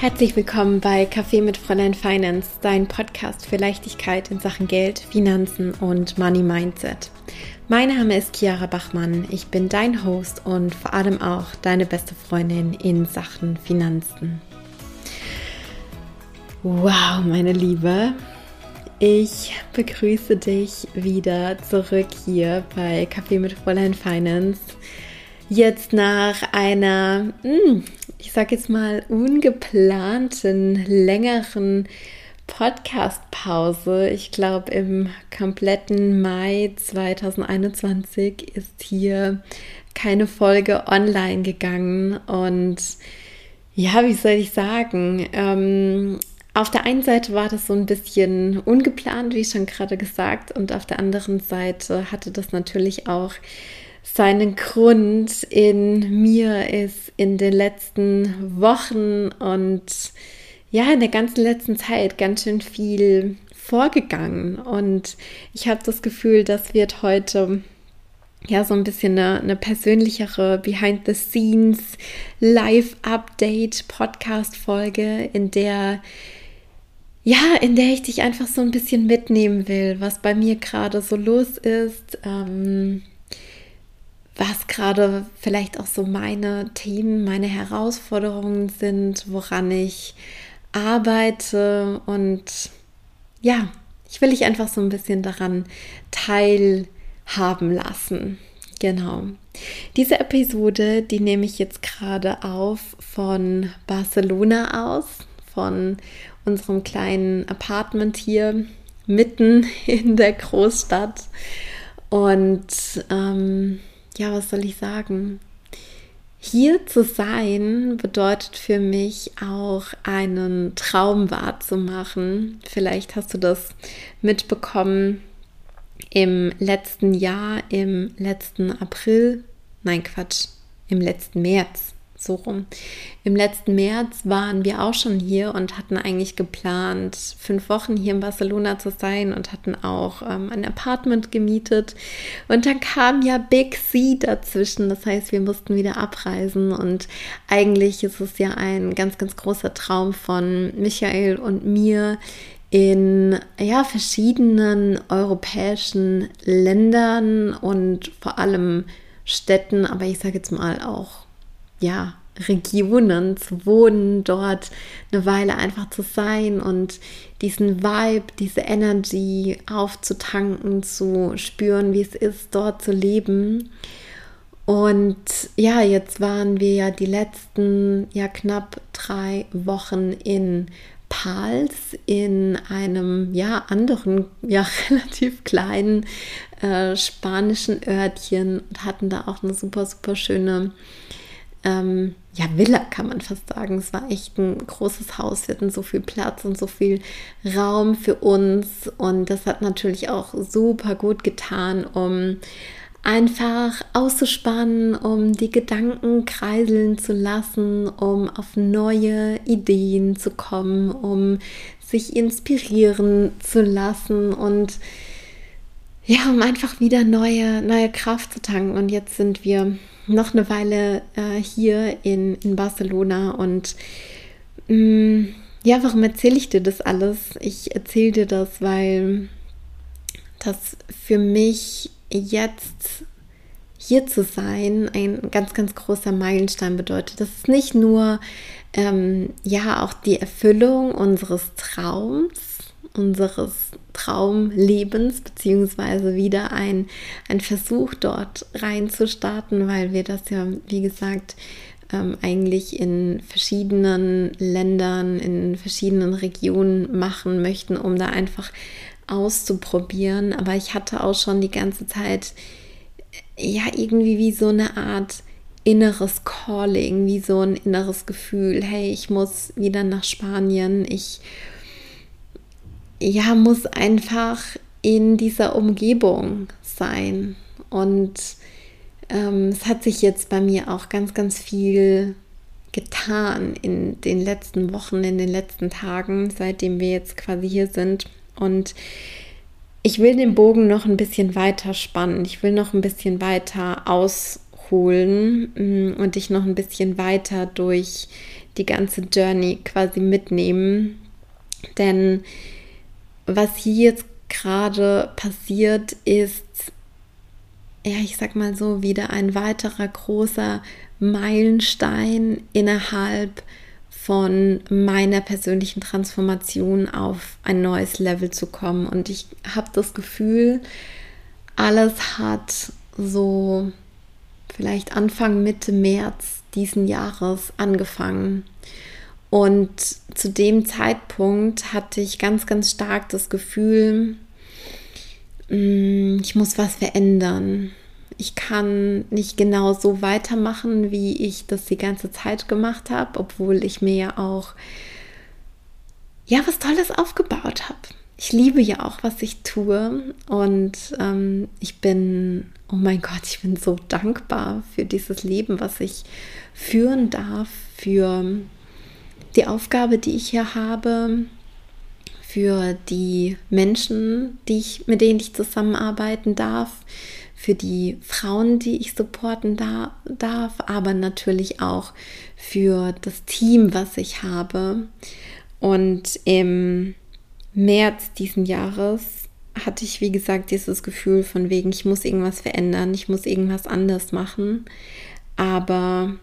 Herzlich willkommen bei Kaffee mit Fräulein Finance, dein Podcast für Leichtigkeit in Sachen Geld, Finanzen und Money Mindset. Mein Name ist Chiara Bachmann, ich bin dein Host und vor allem auch deine beste Freundin in Sachen Finanzen. Wow, meine Liebe, ich begrüße dich wieder zurück hier bei Kaffee mit Fräulein Finance. Jetzt nach einer, hm, ich sag jetzt mal, ungeplanten, längeren Podcast-Pause. Ich glaube, im kompletten Mai 2021 ist hier keine Folge online gegangen. Und ja, wie soll ich sagen? Ähm, auf der einen Seite war das so ein bisschen ungeplant, wie schon gerade gesagt, und auf der anderen Seite hatte das natürlich auch seinen Grund in mir ist in den letzten Wochen und ja, in der ganzen letzten Zeit ganz schön viel vorgegangen. Und ich habe das Gefühl, das wird heute ja so ein bisschen eine, eine persönlichere Behind the Scenes Live Update Podcast Folge, in der ja, in der ich dich einfach so ein bisschen mitnehmen will, was bei mir gerade so los ist, ähm, was gerade vielleicht auch so meine Themen, meine Herausforderungen sind, woran ich arbeite und ja, ich will dich einfach so ein bisschen daran teilhaben lassen. Genau. Diese Episode, die nehme ich jetzt gerade auf von Barcelona aus, von unserem kleinen Apartment hier mitten in der Großstadt. Und ähm, ja, was soll ich sagen? Hier zu sein bedeutet für mich auch einen Traum wahrzumachen. Vielleicht hast du das mitbekommen im letzten Jahr, im letzten April, nein Quatsch, im letzten März so rum. Im letzten März waren wir auch schon hier und hatten eigentlich geplant, fünf Wochen hier in Barcelona zu sein und hatten auch ähm, ein Apartment gemietet. Und dann kam ja Big C dazwischen. Das heißt, wir mussten wieder abreisen. Und eigentlich ist es ja ein ganz, ganz großer Traum von Michael und mir, in ja, verschiedenen europäischen Ländern und vor allem Städten, aber ich sage jetzt mal auch ja, Regionen zu wohnen, dort eine Weile einfach zu sein und diesen Vibe, diese Energy aufzutanken, zu spüren, wie es ist, dort zu leben. Und ja, jetzt waren wir ja die letzten ja knapp drei Wochen in Pals in einem ja anderen, ja relativ kleinen äh, spanischen Örtchen und hatten da auch eine super, super schöne ähm, ja, Villa kann man fast sagen. Es war echt ein großes Haus. Wir hatten so viel Platz und so viel Raum für uns. Und das hat natürlich auch super gut getan, um einfach auszuspannen, um die Gedanken kreiseln zu lassen, um auf neue Ideen zu kommen, um sich inspirieren zu lassen und ja, um einfach wieder neue, neue Kraft zu tanken. Und jetzt sind wir noch eine Weile äh, hier in, in Barcelona und mh, mm, ja, warum erzähle ich dir das alles? Ich erzähle dir das, weil das für mich jetzt hier zu sein ein ganz, ganz großer Meilenstein bedeutet. Das ist nicht nur ähm, ja auch die Erfüllung unseres Traums, unseres Traumlebens, beziehungsweise wieder ein, ein Versuch dort reinzustarten, weil wir das ja, wie gesagt, ähm, eigentlich in verschiedenen Ländern, in verschiedenen Regionen machen möchten, um da einfach auszuprobieren. Aber ich hatte auch schon die ganze Zeit ja irgendwie wie so eine Art inneres Calling, wie so ein inneres Gefühl, hey, ich muss wieder nach Spanien, ich ja, muss einfach in dieser Umgebung sein. Und ähm, es hat sich jetzt bei mir auch ganz, ganz viel getan in den letzten Wochen, in den letzten Tagen, seitdem wir jetzt quasi hier sind. Und ich will den Bogen noch ein bisschen weiter spannen. Ich will noch ein bisschen weiter ausholen mm, und dich noch ein bisschen weiter durch die ganze Journey quasi mitnehmen. Denn was hier jetzt gerade passiert, ist, ja, ich sag mal so, wieder ein weiterer großer Meilenstein innerhalb von meiner persönlichen Transformation auf ein neues Level zu kommen. Und ich habe das Gefühl, alles hat so vielleicht Anfang, Mitte März diesen Jahres angefangen. Und zu dem Zeitpunkt hatte ich ganz, ganz stark das Gefühl, mm, ich muss was verändern. Ich kann nicht genau so weitermachen, wie ich das die ganze Zeit gemacht habe, obwohl ich mir ja auch ja was Tolles aufgebaut habe. Ich liebe ja auch, was ich tue und ähm, ich bin, oh mein Gott, ich bin so dankbar für dieses Leben, was ich führen darf, für die Aufgabe, die ich hier habe, für die Menschen, die ich, mit denen ich zusammenarbeiten darf, für die Frauen, die ich supporten da, darf, aber natürlich auch für das Team, was ich habe. Und im März diesen Jahres hatte ich, wie gesagt, dieses Gefühl von wegen, ich muss irgendwas verändern, ich muss irgendwas anders machen. Aber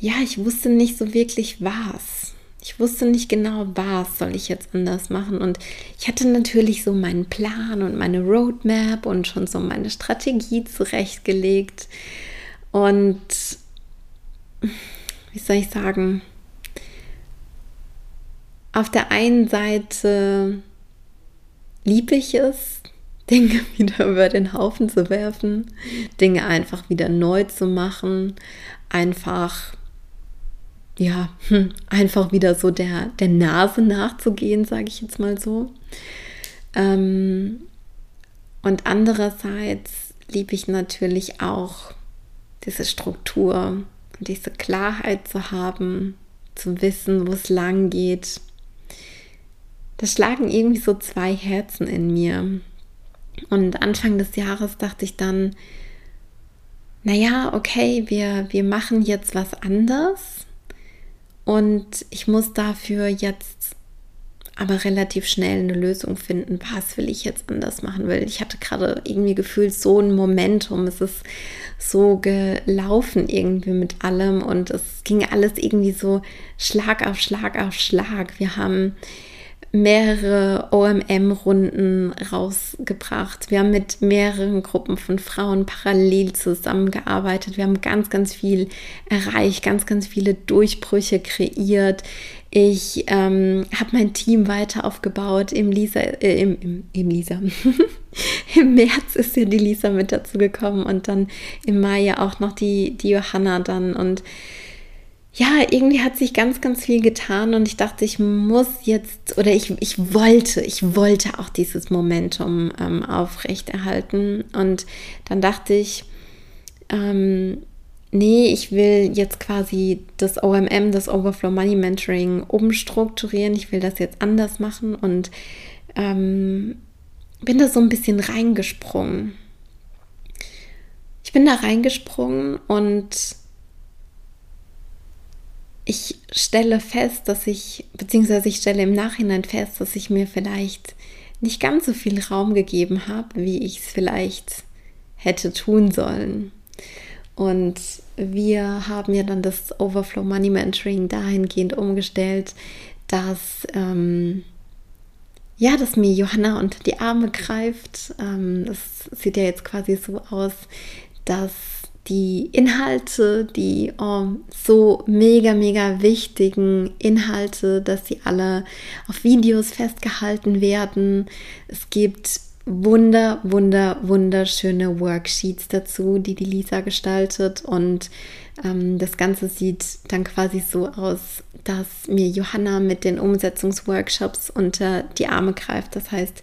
ja, ich wusste nicht so wirklich was. Ich wusste nicht genau, was soll ich jetzt anders machen. Und ich hatte natürlich so meinen Plan und meine Roadmap und schon so meine Strategie zurechtgelegt. Und wie soll ich sagen, auf der einen Seite liebe ich es, Dinge wieder über den Haufen zu werfen, Dinge einfach wieder neu zu machen, einfach ja, hm, einfach wieder so der, der Nase nachzugehen, sage ich jetzt mal so. Ähm, und andererseits liebe ich natürlich auch diese Struktur und diese Klarheit zu haben, zu wissen, wo es lang geht. Da schlagen irgendwie so zwei Herzen in mir. Und Anfang des Jahres dachte ich dann, naja, okay, wir, wir machen jetzt was anders und ich muss dafür jetzt aber relativ schnell eine Lösung finden, was will ich jetzt anders machen will. Ich hatte gerade irgendwie gefühlt so ein Momentum. Es ist so gelaufen irgendwie mit allem und es ging alles irgendwie so Schlag auf Schlag auf Schlag. Wir haben mehrere OMM-Runden rausgebracht. Wir haben mit mehreren Gruppen von Frauen parallel zusammengearbeitet. Wir haben ganz, ganz viel erreicht, ganz, ganz viele Durchbrüche kreiert. Ich ähm, habe mein Team weiter aufgebaut. Im Lisa, äh, im, im, im Lisa. Im März ist ja die Lisa mit dazu gekommen und dann im Mai ja auch noch die, die Johanna dann und ja, irgendwie hat sich ganz, ganz viel getan und ich dachte, ich muss jetzt oder ich, ich wollte, ich wollte auch dieses Momentum ähm, aufrechterhalten. Und dann dachte ich, ähm, nee, ich will jetzt quasi das OMM, das Overflow Money Mentoring umstrukturieren. Ich will das jetzt anders machen und ähm, bin da so ein bisschen reingesprungen. Ich bin da reingesprungen und ich stelle fest, dass ich, beziehungsweise ich stelle im Nachhinein fest, dass ich mir vielleicht nicht ganz so viel Raum gegeben habe, wie ich es vielleicht hätte tun sollen. Und wir haben ja dann das Overflow Money Mentoring dahingehend umgestellt, dass ähm, ja, dass mir Johanna unter die Arme greift. Ähm, das sieht ja jetzt quasi so aus, dass die Inhalte, die oh, so mega, mega wichtigen Inhalte, dass sie alle auf Videos festgehalten werden. Es gibt wunder, wunder, wunderschöne Worksheets dazu, die die Lisa gestaltet. Und ähm, das Ganze sieht dann quasi so aus, dass mir Johanna mit den Umsetzungsworkshops unter die Arme greift. Das heißt,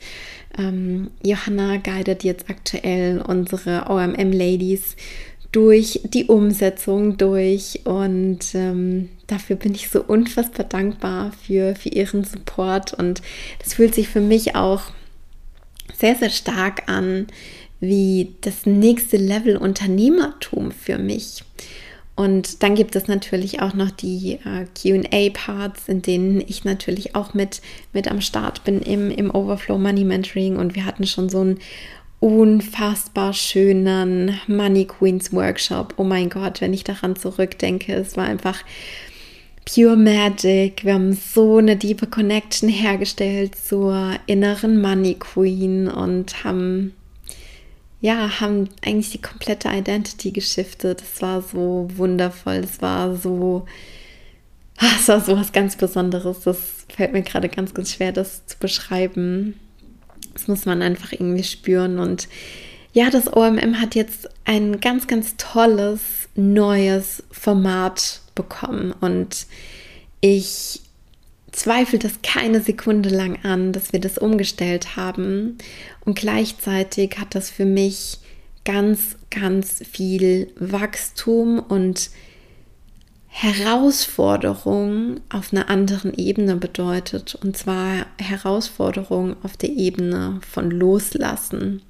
ähm, Johanna guidet jetzt aktuell unsere OMM-Ladies durch die Umsetzung durch und ähm, dafür bin ich so unfassbar dankbar für, für ihren Support und das fühlt sich für mich auch sehr, sehr stark an wie das nächste Level Unternehmertum für mich. Und dann gibt es natürlich auch noch die äh, QA-Parts, in denen ich natürlich auch mit, mit am Start bin im, im Overflow Money Mentoring. Und wir hatten schon so einen unfassbar schönen Money Queens Workshop. Oh mein Gott, wenn ich daran zurückdenke, es war einfach pure Magic. Wir haben so eine tiefe Connection hergestellt zur inneren Money Queen und haben ja, haben eigentlich die komplette Identity geschiftet. Es war so wundervoll, es war so, ah, es war so was ganz Besonderes. Das fällt mir gerade ganz, ganz schwer, das zu beschreiben. Das muss man einfach irgendwie spüren. Und ja, das OMM hat jetzt ein ganz, ganz tolles neues Format bekommen. Und ich zweifle das keine Sekunde lang an, dass wir das umgestellt haben. Und gleichzeitig hat das für mich ganz, ganz viel Wachstum und Herausforderung auf einer anderen Ebene bedeutet. Und zwar Herausforderung auf der Ebene von Loslassen.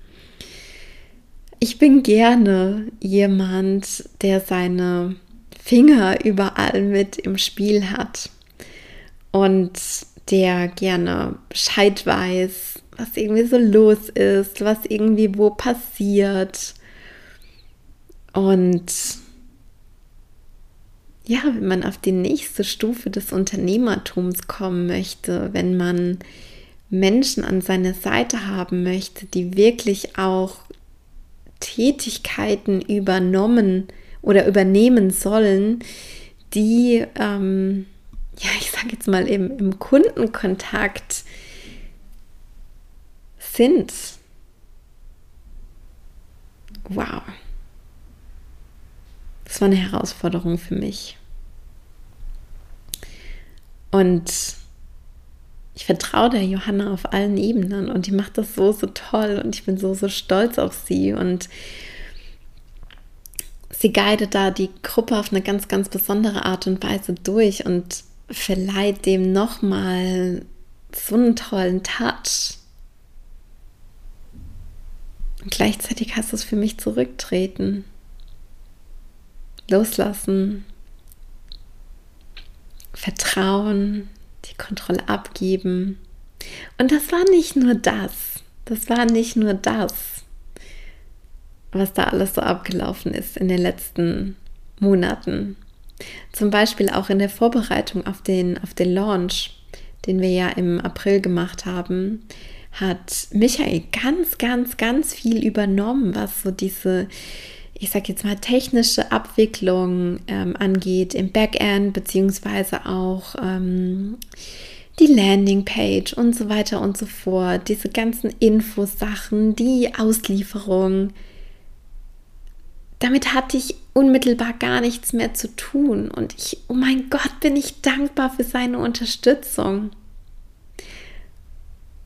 Ich bin gerne jemand, der seine Finger überall mit im Spiel hat und der gerne Bescheid weiß, was irgendwie so los ist, was irgendwie wo passiert. Und ja, wenn man auf die nächste Stufe des Unternehmertums kommen möchte, wenn man Menschen an seiner Seite haben möchte, die wirklich auch Tätigkeiten übernommen oder übernehmen sollen, die ähm, ja, ich sage jetzt mal, im, im Kundenkontakt sind. Wow. Das war eine Herausforderung für mich. Und ich vertraue der Johanna auf allen Ebenen und die macht das so, so toll und ich bin so, so stolz auf sie und sie guidet da die Gruppe auf eine ganz, ganz besondere Art und Weise durch und verleiht dem nochmal so einen tollen Touch. Und gleichzeitig hast du es für mich zurücktreten, loslassen, vertrauen, die Kontrolle abgeben. Und das war nicht nur das, das war nicht nur das, was da alles so abgelaufen ist in den letzten Monaten. Zum Beispiel auch in der Vorbereitung auf den, auf den Launch, den wir ja im April gemacht haben, hat Michael ganz, ganz, ganz viel übernommen, was so diese, ich sag jetzt mal, technische Abwicklung ähm, angeht im Backend, beziehungsweise auch ähm, die Landingpage und so weiter und so fort, diese ganzen Infosachen, die Auslieferung, damit hatte ich unmittelbar gar nichts mehr zu tun. Und ich, oh mein Gott, bin ich dankbar für seine Unterstützung.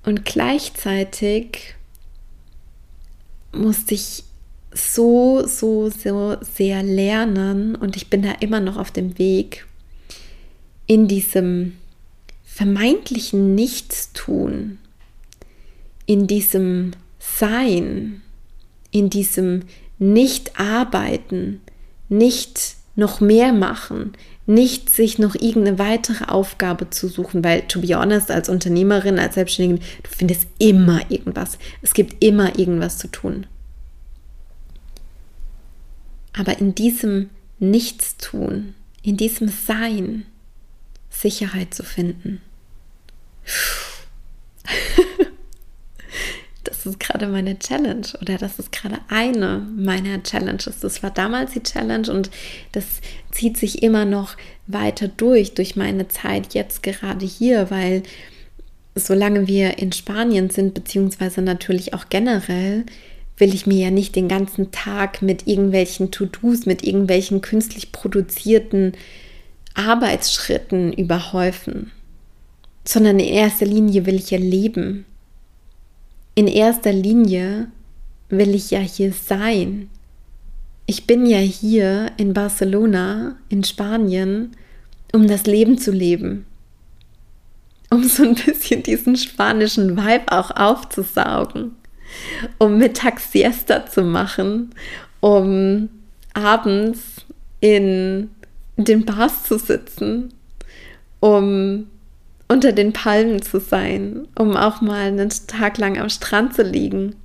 Und gleichzeitig musste ich so, so, so sehr lernen und ich bin da immer noch auf dem Weg, in diesem vermeintlichen Nichtstun, in diesem Sein, in diesem nicht arbeiten, nicht noch mehr machen, nicht sich noch irgendeine weitere Aufgabe zu suchen, weil, to be honest, als Unternehmerin, als Selbstständige, du findest immer irgendwas. Es gibt immer irgendwas zu tun. Aber in diesem Nichtstun, in diesem Sein, Sicherheit zu finden. das ist gerade meine Challenge oder das ist gerade eine meiner Challenges. Das war damals die Challenge und das zieht sich immer noch weiter durch, durch meine Zeit jetzt gerade hier, weil solange wir in Spanien sind, beziehungsweise natürlich auch generell, will ich mir ja nicht den ganzen Tag mit irgendwelchen To-Dos, mit irgendwelchen künstlich produzierten Arbeitsschritten überhäufen, sondern in erster Linie will ich ja leben in erster Linie will ich ja hier sein. Ich bin ja hier in Barcelona, in Spanien, um das Leben zu leben. Um so ein bisschen diesen spanischen Vibe auch aufzusaugen. Um mittags Siesta zu machen. Um abends in den Bars zu sitzen, um unter den Palmen zu sein, um auch mal einen Tag lang am Strand zu liegen.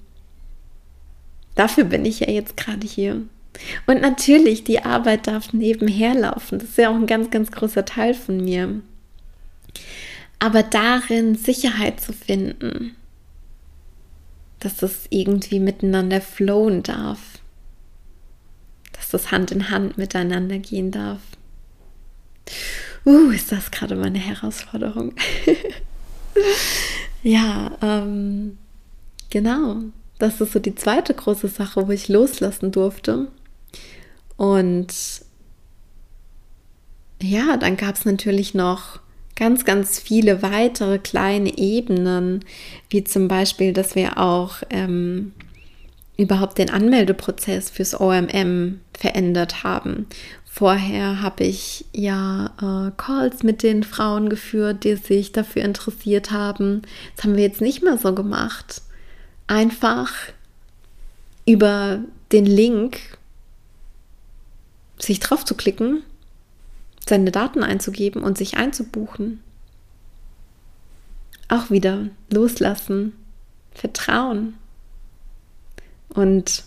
Dafür bin ich ja jetzt gerade hier. Und natürlich, die Arbeit darf nebenher laufen. Das ist ja auch ein ganz, ganz großer Teil von mir. Aber darin Sicherheit zu finden, dass es irgendwie miteinander flowen darf, dass das Hand in Hand miteinander gehen darf. Uh, ist das gerade meine Herausforderung. ja, ähm, genau. Das ist so die zweite große Sache, wo ich loslassen durfte. Und ja, dann gab es natürlich noch ganz, ganz viele weitere kleine Ebenen, wie zum Beispiel, dass wir auch ähm, überhaupt den Anmeldeprozess fürs OMM verändert haben. Vorher habe ich ja äh, Calls mit den Frauen geführt, die sich dafür interessiert haben. Das haben wir jetzt nicht mehr so gemacht. Einfach über den Link sich drauf zu klicken, seine Daten einzugeben und sich einzubuchen. Auch wieder loslassen, vertrauen. Und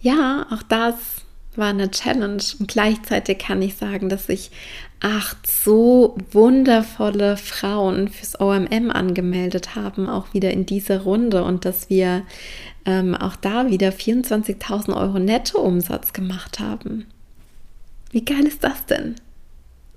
ja, auch das war eine Challenge und gleichzeitig kann ich sagen, dass sich acht so wundervolle Frauen fürs OMM angemeldet haben, auch wieder in dieser Runde und dass wir ähm, auch da wieder 24.000 Euro Nettoumsatz gemacht haben. Wie geil ist das denn?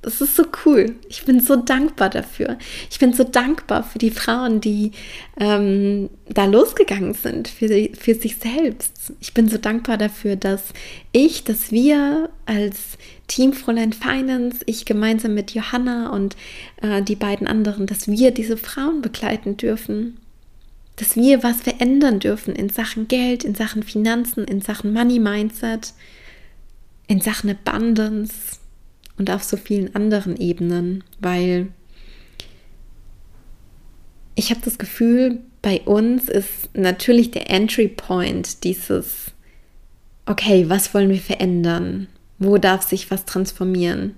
Das ist so cool. Ich bin so dankbar dafür. Ich bin so dankbar für die Frauen, die ähm, da losgegangen sind, für, für sich selbst. Ich bin so dankbar dafür, dass ich, dass wir als Team Fräulein Finance, ich gemeinsam mit Johanna und äh, die beiden anderen, dass wir diese Frauen begleiten dürfen. Dass wir was verändern dürfen in Sachen Geld, in Sachen Finanzen, in Sachen Money Mindset, in Sachen Abundance und auf so vielen anderen Ebenen, weil ich habe das Gefühl, bei uns ist natürlich der Entry Point dieses, okay, was wollen wir verändern? Wo darf sich was transformieren?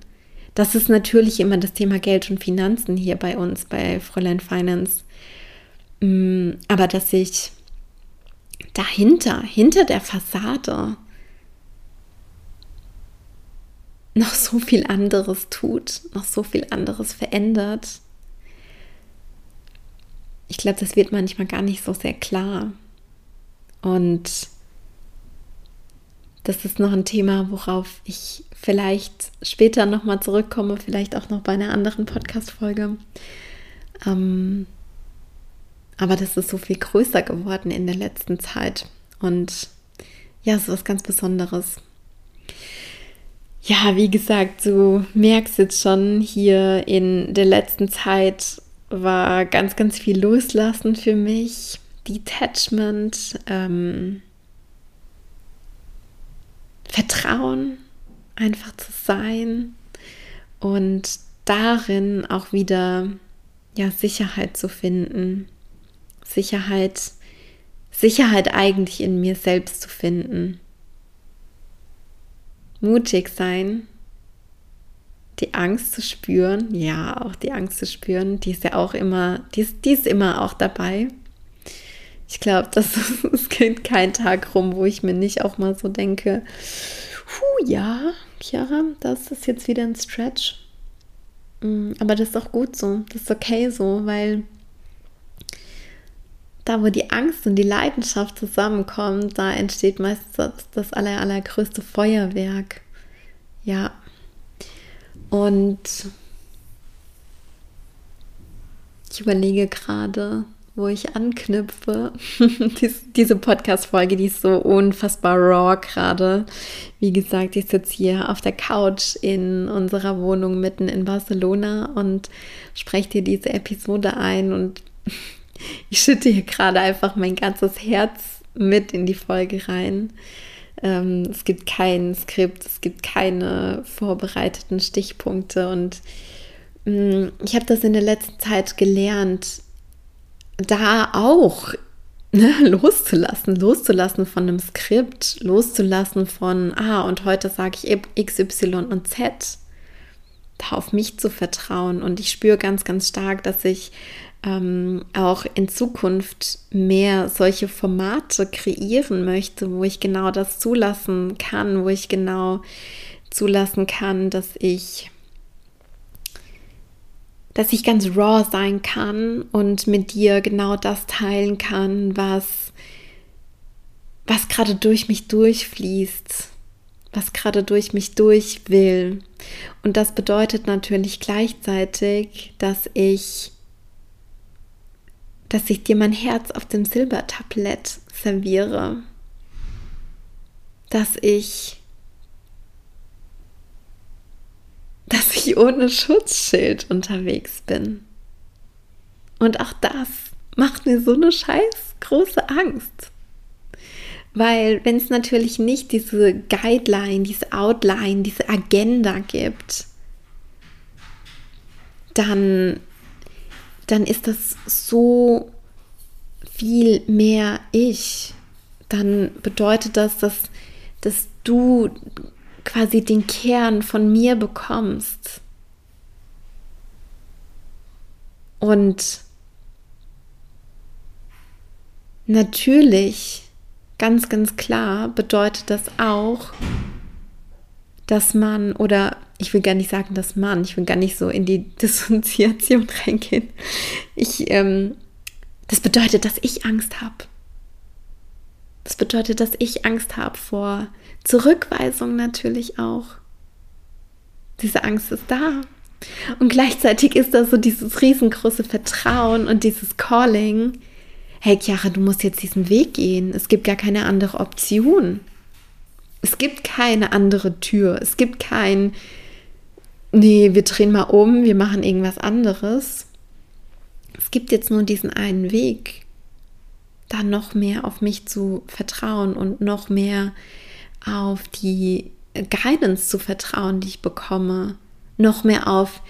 Das ist natürlich immer das Thema Geld und Finanzen hier bei uns, bei Fräulein Finance. Mm, aber dass ich dahinter, hinter der Fassade, noch so viel anderes tut, noch so viel anderes verändert. Ich glaube, das wird manchmal gar nicht so sehr klar. Und das ist noch ein Thema, worauf ich vielleicht später nochmal zurückkomme, vielleicht auch noch bei einer anderen Podcast-Folge. Ähm, aber das ist so viel größer geworden in der letzten Zeit. Und ja, es ist was ganz Besonderes. Ja, wie gesagt, du merkst jetzt schon, hier in der letzten Zeit war ganz, ganz viel Loslassen für mich. Detachment, ähm, Vertrauen, einfach zu sein und darin auch wieder ja, Sicherheit zu finden. Sicherheit, Sicherheit eigentlich in mir selbst zu finden mutig sein, die Angst zu spüren. Ja, auch die Angst zu spüren, die ist ja auch immer, die ist, die ist immer auch dabei. Ich glaube, das es geht kein Tag rum, wo ich mir nicht auch mal so denke, puh, ja, Chiara, das ist jetzt wieder ein Stretch. Mm, aber das ist auch gut so, das ist okay so, weil da, wo die Angst und die Leidenschaft zusammenkommen, da entsteht meistens das, das aller, allergrößte Feuerwerk. Ja. Und ich überlege gerade, wo ich anknüpfe. diese Podcast-Folge, die ist so unfassbar raw gerade. Wie gesagt, ich sitze hier auf der Couch in unserer Wohnung mitten in Barcelona und spreche dir diese Episode ein und ich schütte hier gerade einfach mein ganzes Herz mit in die Folge rein. Ähm, es gibt kein Skript, es gibt keine vorbereiteten Stichpunkte und mh, mm, ich habe das in der letzten Zeit gelernt, da auch ne, loszulassen, loszulassen von einem Skript, loszulassen von, ah, und heute sage ich X, Y und Z, da auf mich zu vertrauen. Und ich spüre ganz, ganz stark, dass ich ähm, auch in Zukunft mehr solche Formate kreieren möchte, wo ich genau das zulassen kann, wo ich genau zulassen kann, dass ich dass ich ganz raw sein kann und mit dir genau das teilen kann, was, was gerade durch mich durchfließt, was gerade durch mich durch will. Und das bedeutet natürlich gleichzeitig, dass ich, dass ich dir mein Herz auf dem Silbertablett serviere, dass ich dass ich ohne Schutzschild unterwegs bin. Und auch das macht mir so eine scheiß große Angst. Weil wenn es natürlich nicht diese Guideline, diese Outline, diese Agenda gibt, dann, dann ist das so viel mehr ich. Dann bedeutet das, dass, dass du quasi den Kern von mir bekommst. Und natürlich, ganz, ganz klar, bedeutet das auch, dass man, oder ich will gar nicht sagen, dass man, ich will gar nicht so in die Dissoziation reingehen. Ich, ähm, das bedeutet, dass ich Angst habe. Das bedeutet, dass ich Angst habe vor Zurückweisung natürlich auch. Diese Angst ist da. Und gleichzeitig ist da so dieses riesengroße Vertrauen und dieses Calling. Hey Chiara, du musst jetzt diesen Weg gehen. Es gibt gar keine andere Option. Es gibt keine andere Tür. Es gibt kein, nee, wir drehen mal um, wir machen irgendwas anderes. Es gibt jetzt nur diesen einen Weg, da noch mehr auf mich zu vertrauen und noch mehr auf die Guidance zu vertrauen, die ich bekomme, noch mehr auf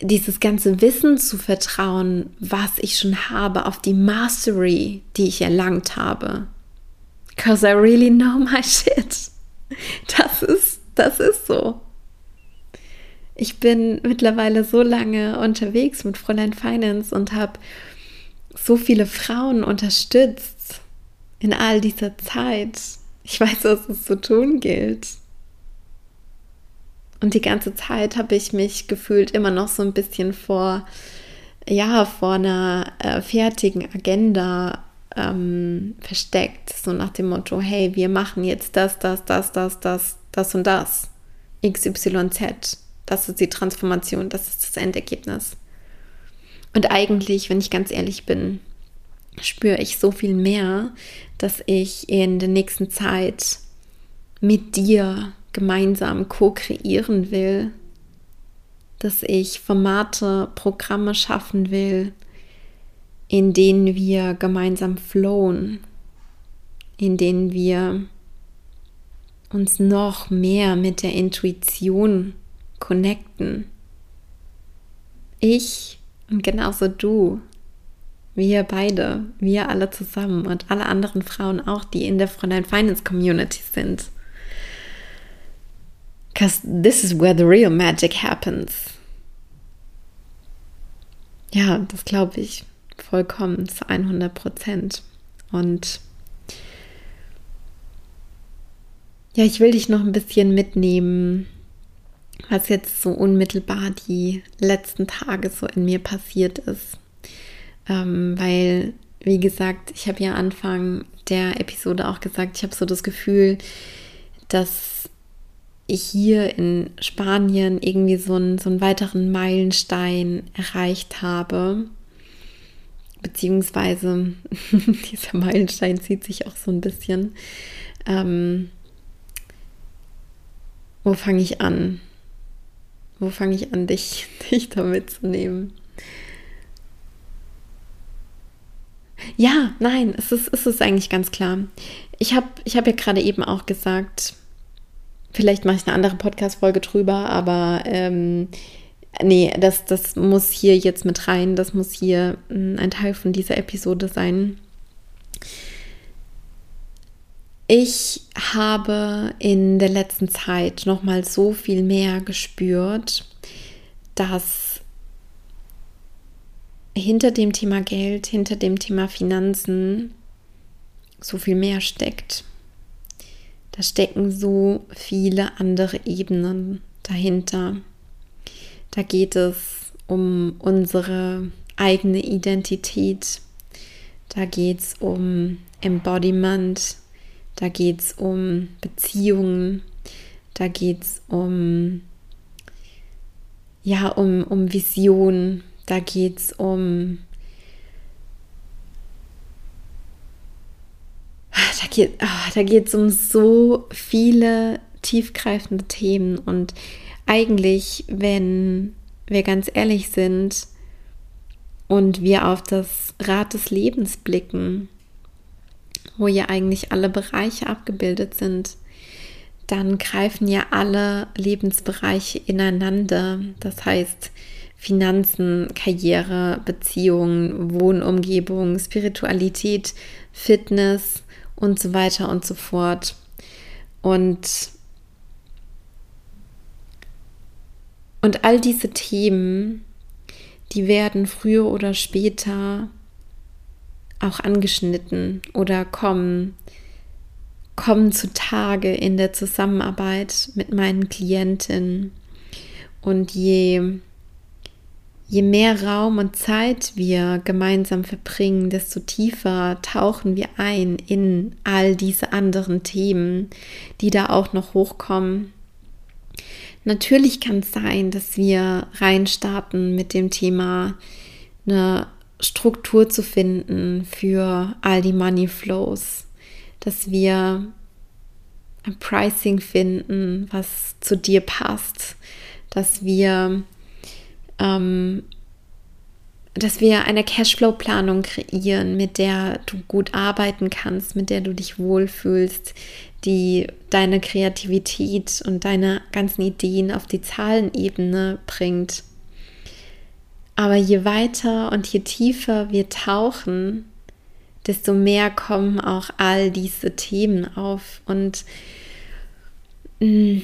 dieses ganze Wissen zu vertrauen, was ich schon habe, auf die Mastery, die ich erlangt habe. Because I really know my shit. Das ist, das ist so. Ich bin mittlerweile so lange unterwegs mit Fräulein Finance und habe so viele Frauen unterstützt in all dieser Zeit ich weiß, was es zu tun gilt. Und die ganze Zeit habe ich mich gefühlt immer noch so ein bisschen vor, ja, vor einer äh, fertigen Agenda ähm, versteckt. So nach dem Motto, hey, wir machen jetzt das, das, das, das, das, das und das. XYZ. Das ist die Transformation, das ist das Endergebnis. Und eigentlich, wenn ich ganz ehrlich bin, spüre ich so viel mehr, dass ich in der nächsten Zeit mit dir gemeinsam co-kreieren will, dass ich Formate, Programme schaffen will, in denen wir gemeinsam flowen, in denen wir uns noch mehr mit der Intuition connecten. Ich und genauso du wir beide, wir alle zusammen und alle anderen Frauen auch, die in der Fräulein Finance Community sind. Because this is where the real magic happens. Ja, das glaube ich vollkommen zu 100 Prozent. Und ja, ich will dich noch ein bisschen mitnehmen, was jetzt so unmittelbar die letzten Tage so in mir passiert ist ähm, weil, wie gesagt, ich habe ja Anfang der Episode auch gesagt, ich habe so das Gefühl, dass ich hier in Spanien irgendwie so einen, so einen weiteren Meilenstein erreicht habe. Beziehungsweise dieser Meilenstein zieht sich auch so ein bisschen. Ähm, wo fange ich an? Wo fange ich an, dich, dich da mitzunehmen? Ja, nein, es ist, es ist eigentlich ganz klar. Ich habe ich hab ja gerade eben auch gesagt, vielleicht mache ich eine andere Podcast-Folge drüber, aber ähm, nee, das, das muss hier jetzt mit rein. Das muss hier hm, ein Teil von dieser Episode sein. Ich habe in der letzten Zeit noch mal so viel mehr gespürt, dass hinter dem Thema Geld, hinter dem Thema Finanzen so viel mehr steckt. Da stecken so viele andere Ebenen dahinter. Da geht es um unsere eigene Identität. Da geht es um Embodiment. Da geht es um Beziehungen. Da geht es um, ja, um, um Vision. Da geht es um da geht oh, da es um so viele tiefgreifende Themen und eigentlich, wenn wir ganz ehrlich sind und wir auf das Rad des Lebens blicken, wo ja eigentlich alle Bereiche abgebildet sind, dann greifen ja alle Lebensbereiche ineinander. Das heißt, Finanzen, Karriere, Beziehungen, Wohnumgebung, Spiritualität, Fitness und so weiter und so fort. Und Und all diese Themen, die werden früher oder später auch angeschnitten oder kommen, kommen zutage in der Zusammenarbeit mit meinen Klientinnen. Und je, je mehr Raum und Zeit wir gemeinsam verbringen, desto tiefer tauchen wir ein in all diese anderen Themen, die da auch noch hochkommen. Natürlich kann es sein, dass wir reinstarten mit dem Thema, eine Struktur zu finden für all die Money Flows, dass wir ein Pricing finden, was zu dir passt, dass wir ähm, dass wir eine Cashflow-Planung kreieren, mit der du gut arbeiten kannst, mit der du dich wohlfühlst, die deine Kreativität und deine ganzen Ideen auf die Zahlenebene bringt. Aber je weiter und je tiefer wir tauchen, desto mehr kommen auch all diese Themen auf. Und mm,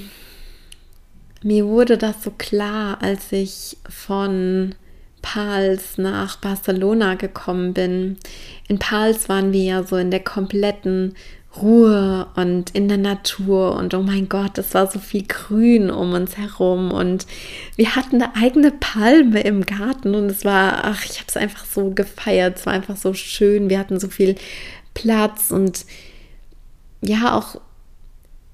mir wurde das so klar, als ich von Pals nach Barcelona gekommen bin. In Pals waren wir ja so in der kompletten Ruhe und in der Natur und oh mein Gott, es war so viel Grün um uns herum. Und wir hatten eine eigene Palme im Garten und es war, ach, ich habe es einfach so gefeiert, es war einfach so schön, wir hatten so viel Platz und ja, auch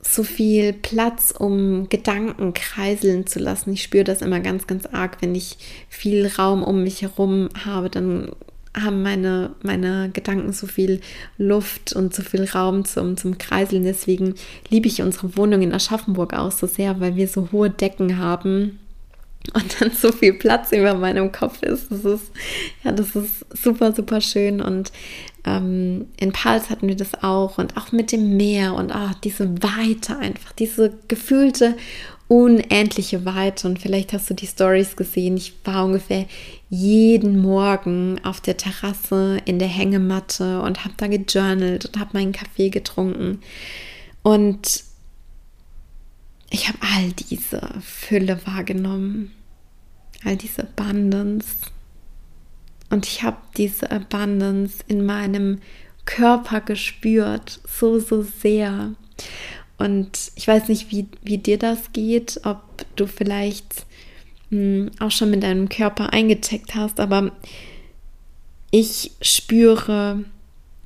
so viel Platz, um Gedanken kreiseln zu lassen. Ich spüre das immer ganz, ganz arg, wenn ich viel Raum um mich herum habe, dann haben meine, meine Gedanken so viel Luft und so viel Raum zum, zum Kreiseln. Deswegen liebe ich unsere Wohnung in Aschaffenburg auch so sehr, weil wir so hohe Decken haben und dann so viel Platz über meinem Kopf ist. Das ist, ja, das ist super, super schön. Und ähm, in Pals hatten wir das auch und auch mit dem Meer und auch diese Weite einfach, diese gefühlte unendliche Weite. Und vielleicht hast du die Stories gesehen. Ich war ungefähr jeden Morgen auf der Terrasse in der Hängematte und habe da gejournalt und habe meinen Kaffee getrunken. Und ich habe all diese Fülle wahrgenommen, all diese Abundance. Und ich habe diese Abundance in meinem Körper gespürt, so, so sehr. Und ich weiß nicht, wie, wie dir das geht, ob du vielleicht mh, hm, auch schon mit deinem Körper eingecheckt hast, aber ich spüre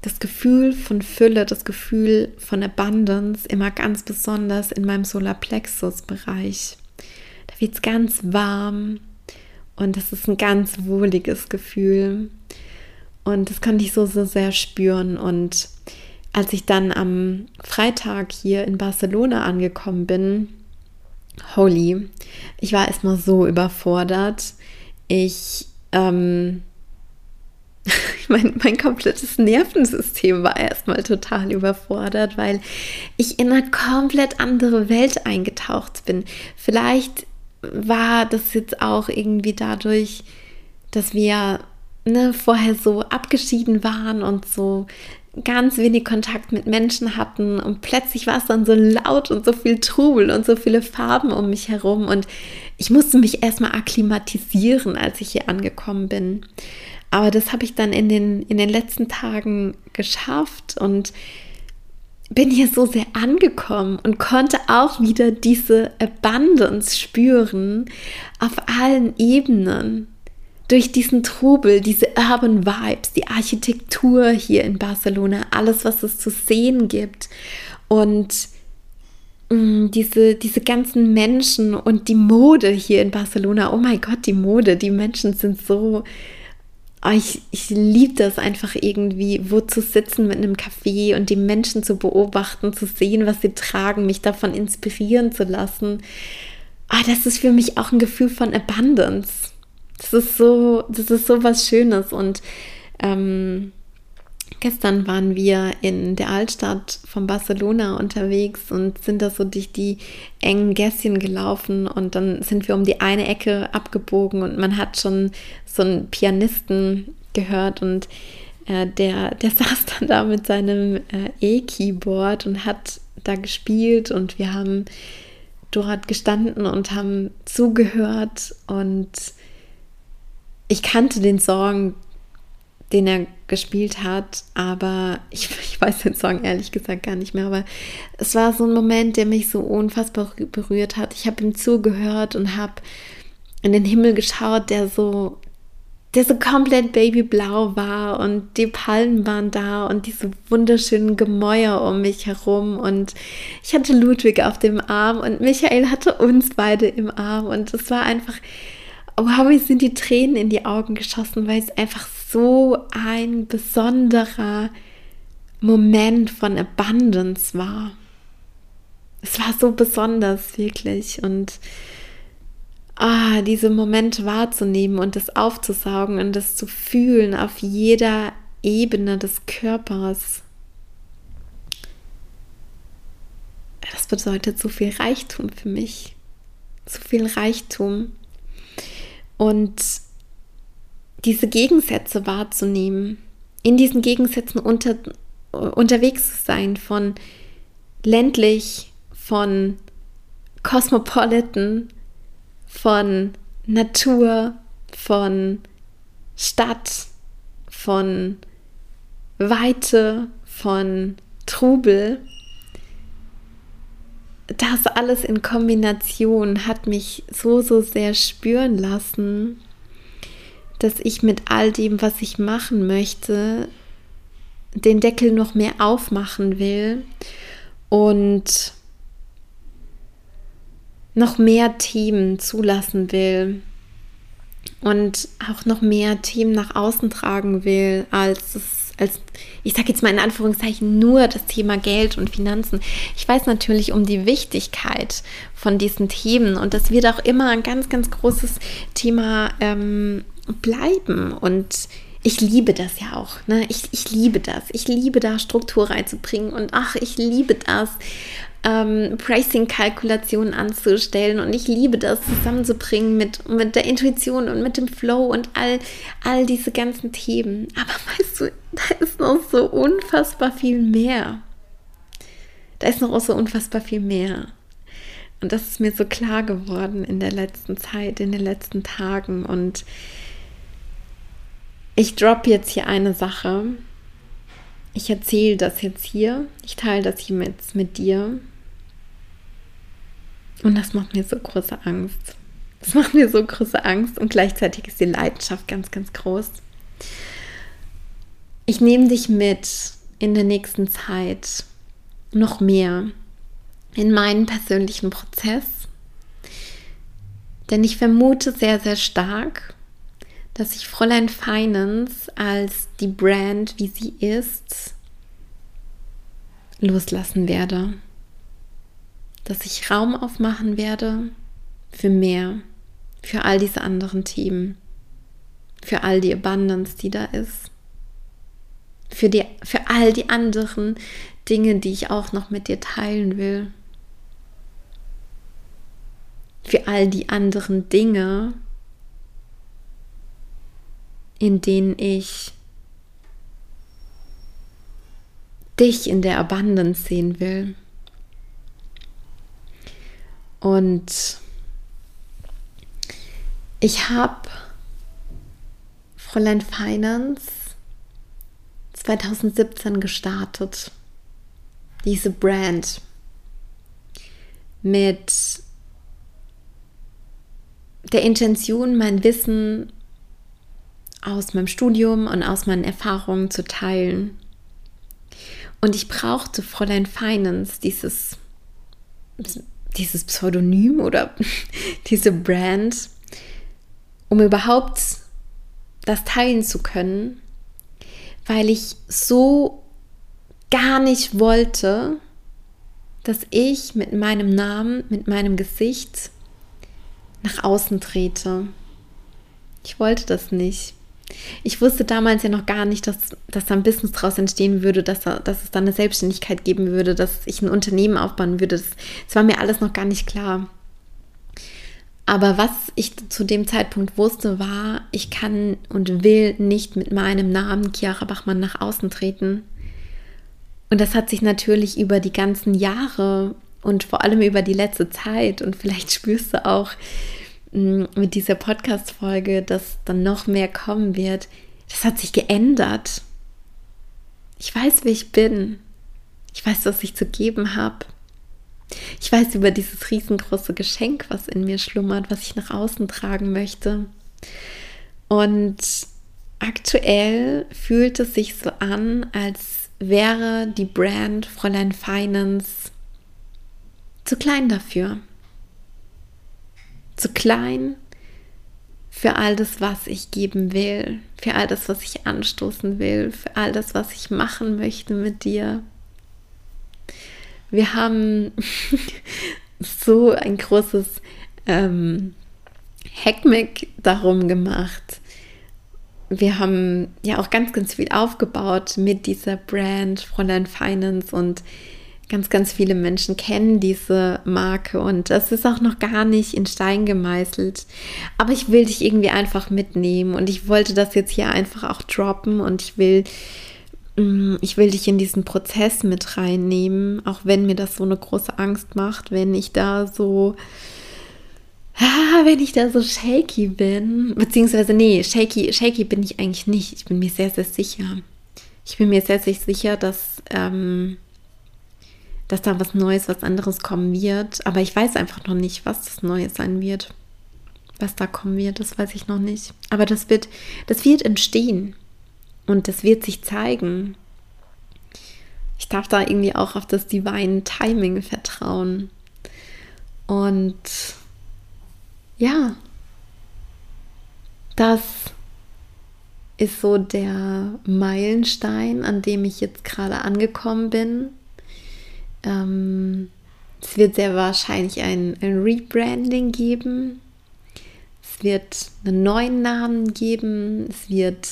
das Gefühl von Fülle, das Gefühl von Abundance immer ganz besonders in meinem Solarplexus-Bereich. Da wird es ganz warm und das ist ein ganz wohliges Gefühl. Und das konnte ich so, so sehr spüren. Und als ich dann am Freitag hier in Barcelona angekommen bin, holy, ich war erstmal so überfordert. Ich, ähm, mein, mein komplettes Nervensystem war erstmal total überfordert, weil ich in eine komplett andere Welt eingetaucht bin. Vielleicht war das jetzt auch irgendwie dadurch, dass wir ne, vorher so abgeschieden waren und so ganz wenig Kontakt mit Menschen hatten und plötzlich war es dann so laut und so viel Trubel und so viele Farben um mich herum und ich musste mich erstmal akklimatisieren, als ich hier angekommen bin. Aber das habe ich dann in den, in den letzten Tagen geschafft und bin hier so sehr angekommen und konnte auch wieder diese Abundance spüren auf allen Ebenen durch diesen Trubel, diese Urban Vibes, die Architektur hier in Barcelona, alles, was es zu sehen gibt und mh, mm, diese, diese ganzen Menschen und die Mode hier in Barcelona. Oh mein Gott, die Mode, die Menschen sind so. Oh, ich, ich liebe das einfach irgendwie, wo zu sitzen mit einem Kaffee und die Menschen zu beobachten, zu sehen, was sie tragen, mich davon inspirieren zu lassen. Oh, das ist für mich auch ein Gefühl von Abundance das ist so, das ist so was Schönes. Und ähm, gestern waren wir in der Altstadt von Barcelona unterwegs und sind da so durch die engen Gässchen gelaufen. Und dann sind wir um die eine Ecke abgebogen und man hat schon so einen Pianisten gehört und äh, der, der saß dann da mit seinem äh, E-Keyboard und hat da gespielt. Und wir haben dort gestanden und haben zugehört. Und ich kannte den Song, den er gespielt hat, aber ich, ich, weiß den Song ehrlich gesagt gar nicht mehr. Aber es war so ein Moment, der mich so unfassbar berührt hat. Ich habe ihm zugehört und habe in den Himmel geschaut, der so, der so komplett babyblau war und die Palmen waren da und diese wunderschönen Gemäuer um mich herum und ich hatte Ludwig auf dem Arm und Michael hatte uns beide im Arm und es war einfach wow, mir sind die Tränen in die Augen geschossen, weil es einfach so ein besonderer Moment von Abundance war. Es war so besonders, wirklich. Und ah, diese Momente wahrzunehmen und das aufzusaugen und das zu fühlen auf jeder Ebene des Körpers. Das bedeutet so viel Reichtum für mich. So viel Reichtum. Und diese Gegensätze wahrzunehmen, in diesen Gegensätzen unter, unterwegs zu sein, von ländlich, von Cosmopolitan, von Natur, von Stadt, von Weite, von Trubel das alles in Kombination hat mich so, so sehr spüren lassen, dass ich mit all dem, was ich machen möchte, den Deckel noch mehr aufmachen will und noch mehr Themen zulassen will und auch noch mehr Themen nach außen tragen will, als es als, ich sage jetzt mal in Anführungszeichen, nur das Thema Geld und Finanzen. Ich weiß natürlich um die Wichtigkeit von diesen Themen und das wird auch immer ein ganz, ganz großes Thema ähm, bleiben und ich liebe das ja auch. Ne? Ich, ich liebe das. Ich liebe da Struktur reinzubringen und ach, ich liebe das, ähm, Pricing-Kalkulationen anzustellen. Und ich liebe das zusammenzubringen mit, mit der Intuition und mit dem Flow und all, all diese ganzen Themen. Aber weißt du, da ist noch so unfassbar viel mehr. Da ist noch so unfassbar viel mehr. Und das ist mir so klar geworden in der letzten Zeit, in den letzten Tagen. Und ich droppe jetzt hier eine Sache. Ich erzähle das jetzt hier. Ich teile das hier mit, mit dir. Und das macht mir so große Angst. Das macht mir so große Angst und gleichzeitig ist die Leidenschaft ganz, ganz groß. Ich nehme dich mit in der nächsten Zeit noch mehr in meinen persönlichen Prozess, denn ich vermute sehr, sehr stark, dass ich Fräulein Finance als die Brand, wie sie ist, loslassen werde. Dass ich Raum aufmachen werde für mehr, für all diese anderen Themen, für all die Abundance, die da ist, für, die, für all die anderen Dinge, die ich auch noch mit dir teilen will, für all die anderen Dinge, in denen ich dich in der Abundance sehen will. Und ich habe Fräulein Finance 2017 gestartet. Diese Brand mit der Intention, mein Wissen aus meinem Studium und aus meinen Erfahrungen zu teilen. Und ich brauchte Fräulein Finance, dieses, dieses Pseudonym oder diese Brand, um überhaupt das teilen zu können, weil ich so gar nicht wollte, dass ich mit meinem Namen, mit meinem Gesicht nach außen trete. Ich wollte das nicht. Ich wusste damals ja noch gar nicht, dass, dass da ein Business daraus entstehen würde, dass, dass es da eine Selbstständigkeit geben würde, dass ich ein Unternehmen aufbauen würde. Das, das war mir alles noch gar nicht klar. Aber was ich zu dem Zeitpunkt wusste, war, ich kann und will nicht mit meinem Namen Chiara Bachmann nach außen treten. Und das hat sich natürlich über die ganzen Jahre und vor allem über die letzte Zeit und vielleicht spürst du auch mit dieser Podcast-Folge, dass dann noch mehr kommen wird. Das hat sich geändert. Ich weiß, wer ich bin. Ich weiß, was ich zu geben habe. Ich weiß über dieses riesengroße Geschenk, was in mir schlummert, was ich nach außen tragen möchte. Und aktuell fühlt es sich so an, als wäre die Brand Fräulein Finance zu klein dafür. Zu klein für all das, was ich geben will, für all das, was ich anstoßen will, für all das, was ich machen möchte mit dir. Wir haben so ein großes ähm, Hackmack darum gemacht. Wir haben ja auch ganz, ganz viel aufgebaut mit dieser Brand Fräulein Finance und ganz, ganz viele Menschen kennen diese Marke und das ist auch noch gar nicht in Stein gemeißelt. Aber ich will dich irgendwie einfach mitnehmen und ich wollte das jetzt hier einfach auch droppen und ich will Mm, ich will dich in diesen Prozess mit reinnehmen, auch wenn mir das so eine große Angst macht, wenn ich da so, ah, wenn ich da so shaky bin, beziehungsweise nee, shaky, shaky bin ich eigentlich nicht. Ich bin mir sehr, sehr sicher. Ich bin mir sehr, sehr sicher, dass, ähm, dass da was Neues, was anderes kommen wird. Aber ich weiß einfach noch nicht, was das Neue sein wird. Was da kommen wird, das weiß ich noch nicht. Aber das wird, das wird entstehen. Und das wird sich zeigen. Ich darf da irgendwie auch auf das Divine Timing vertrauen. Und ja, das ist so der Meilenstein, an dem ich jetzt gerade angekommen bin. Ähm, es wird sehr wahrscheinlich ein, ein Rebranding geben. Es wird einen neuen Namen geben. Es wird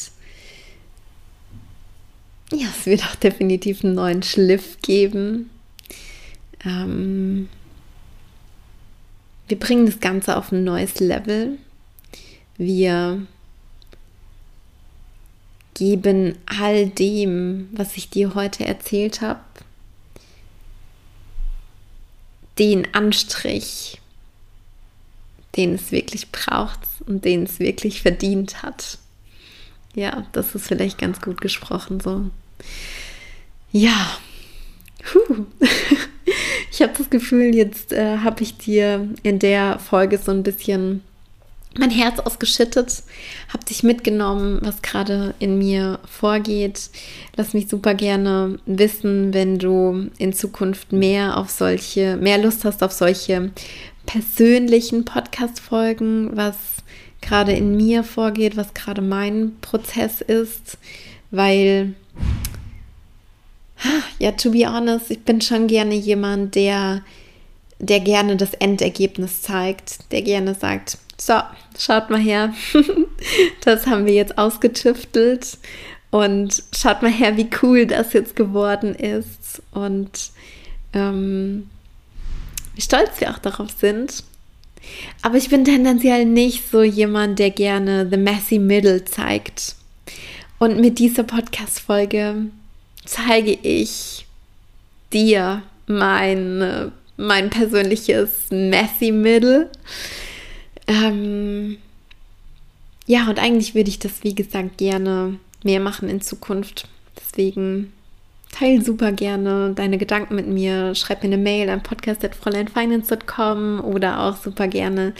ja, es wird auch definitiv einen neuen Schliff geben. Ähm, wir bringen das Ganze auf ein neues Level. Wir geben all dem, was ich dir heute erzählt habe, den Anstrich, den es wirklich braucht und den es wirklich verdient hat. Ja, das ist vielleicht ganz gut gesprochen so. Ja. Puh. Ich habe das Gefühl, jetzt äh, habe ich dir in der Folge so ein bisschen mein Herz ausgeschüttet, habe dich mitgenommen, was gerade in mir vorgeht. Lass mich super gerne wissen, wenn du in Zukunft mehr auf solche, mehr Lust hast auf solche persönlichen Podcast-Folgen, was gerade in mir vorgeht, was gerade mein Prozess ist, weil, ja, to be honest, ich bin schon gerne jemand, der, der gerne das Endergebnis zeigt, der gerne sagt, so, schaut mal her, das haben wir jetzt ausgetüftelt und schaut mal her, wie cool das jetzt geworden ist und ähm, wie stolz wir auch darauf sind. Aber ich bin tendenziell nicht so jemand, der gerne The Messy Middle zeigt. Und mit dieser Podcast-Folge zeige ich dir mein, mein persönliches Messy-Mittel. Ähm, ja, und eigentlich würde ich das, wie gesagt, gerne mehr machen in Zukunft. Deswegen teile super gerne deine Gedanken mit mir. Schreib mir eine Mail an podcast.fräuleinfinance.com oder auch super gerne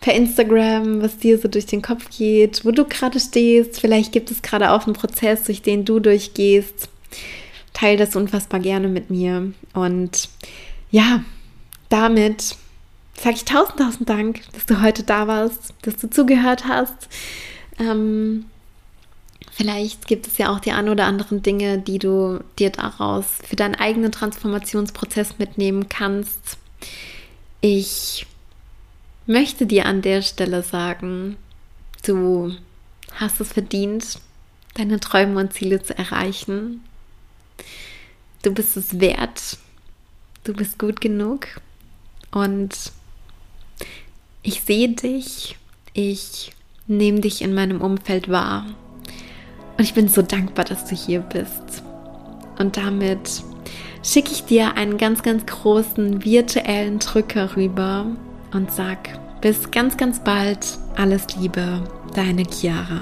per Instagram, was dir so durch den Kopf geht, wo du gerade stehst. Vielleicht gibt es gerade auch einen Prozess, durch den du durchgehst. Teile das unfassbar gerne mit mir. Und ja, damit sage ich tausend, tausend Dank, dass du heute da warst, dass du zugehört hast. Ähm, Vielleicht gibt es ja auch die ein oder anderen Dinge, die du dir daraus für deinen eigenen Transformationsprozess mitnehmen kannst. Ich möchte dir an der Stelle sagen, du hast es verdient, deine Träume und Ziele zu erreichen. Du bist es wert. Du bist gut genug. Und ich sehe dich. Ich nehme dich in meinem Umfeld wahr. Und ich bin so dankbar, dass du hier bist. Und damit schicke ich dir einen ganz, ganz großen virtuellen Drücker rüber und sag bis ganz, ganz bald alles Liebe, deine Chiara.